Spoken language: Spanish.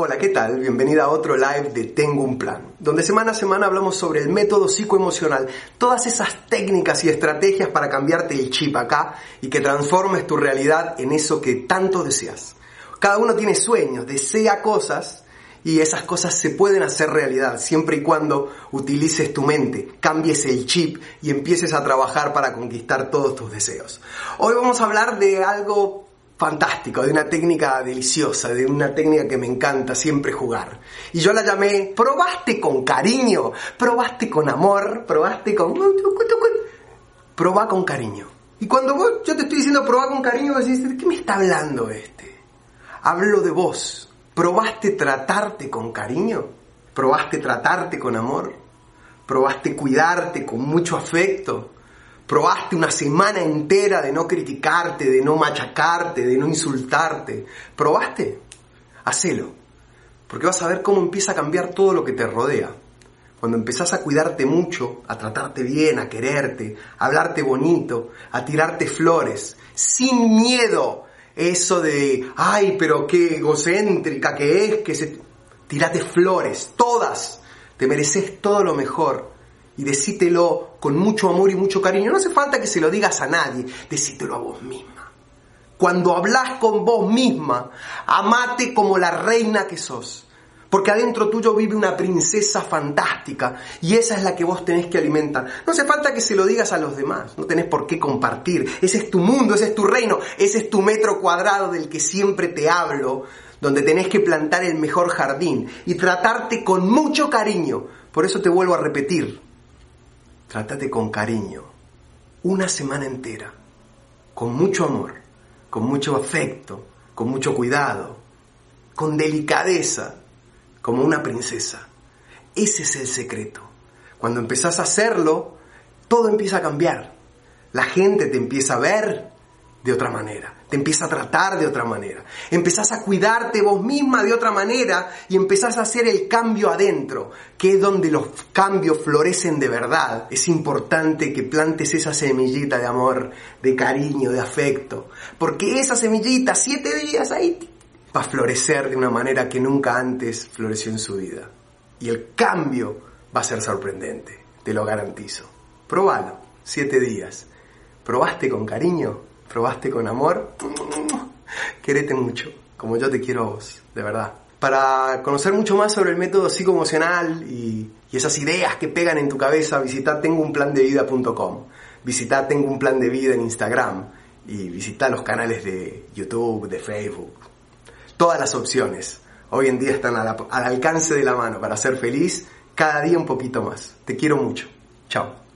Hola, ¿qué tal? Bienvenida a otro live de Tengo un Plan, donde semana a semana hablamos sobre el método psicoemocional, todas esas técnicas y estrategias para cambiarte el chip acá y que transformes tu realidad en eso que tanto deseas. Cada uno tiene sueños, desea cosas y esas cosas se pueden hacer realidad siempre y cuando utilices tu mente, cambies el chip y empieces a trabajar para conquistar todos tus deseos. Hoy vamos a hablar de algo fantástico, de una técnica deliciosa, de una técnica que me encanta siempre jugar. Y yo la llamé, probaste con cariño, probaste con amor, probaste con... Proba con cariño. Y cuando vos, yo te estoy diciendo proba con cariño, vos decís, ¿de qué me está hablando este? Hablo de vos. ¿Probaste tratarte con cariño? ¿Probaste tratarte con amor? ¿Probaste cuidarte con mucho afecto? Probaste una semana entera de no criticarte, de no machacarte, de no insultarte. ¿Probaste? Hacelo. Porque vas a ver cómo empieza a cambiar todo lo que te rodea. Cuando empezás a cuidarte mucho, a tratarte bien, a quererte, a hablarte bonito, a tirarte flores, sin miedo. Eso de, ay, pero qué egocéntrica que es, que se... Tirate flores, todas. Te mereces todo lo mejor y decítelo con mucho amor y mucho cariño. No hace falta que se lo digas a nadie, decítelo a vos misma. Cuando hablas con vos misma, amate como la reina que sos. Porque adentro tuyo vive una princesa fantástica y esa es la que vos tenés que alimentar. No hace falta que se lo digas a los demás, no tenés por qué compartir. Ese es tu mundo, ese es tu reino, ese es tu metro cuadrado del que siempre te hablo, donde tenés que plantar el mejor jardín y tratarte con mucho cariño. Por eso te vuelvo a repetir, trátate con cariño, una semana entera, con mucho amor, con mucho afecto, con mucho cuidado, con delicadeza, como una princesa. Ese es el secreto. Cuando empezás a hacerlo, todo empieza a cambiar. La gente te empieza a ver de otra manera te empieza a tratar de otra manera, empezás a cuidarte vos misma de otra manera y empezás a hacer el cambio adentro, que es donde los cambios florecen de verdad. Es importante que plantes esa semillita de amor, de cariño, de afecto, porque esa semillita, siete días ahí, va a florecer de una manera que nunca antes floreció en su vida. Y el cambio va a ser sorprendente, te lo garantizo. Probalo, siete días. ¿Probaste con cariño? Probaste con amor, querete mucho, como yo te quiero a vos, de verdad. Para conocer mucho más sobre el método psicoemocional y, y esas ideas que pegan en tu cabeza, visita tengounplandevida.com, visita Tengo un Plan de Vida en Instagram y visita los canales de YouTube, de Facebook. Todas las opciones hoy en día están al alcance de la mano para ser feliz cada día un poquito más. Te quiero mucho. Chao.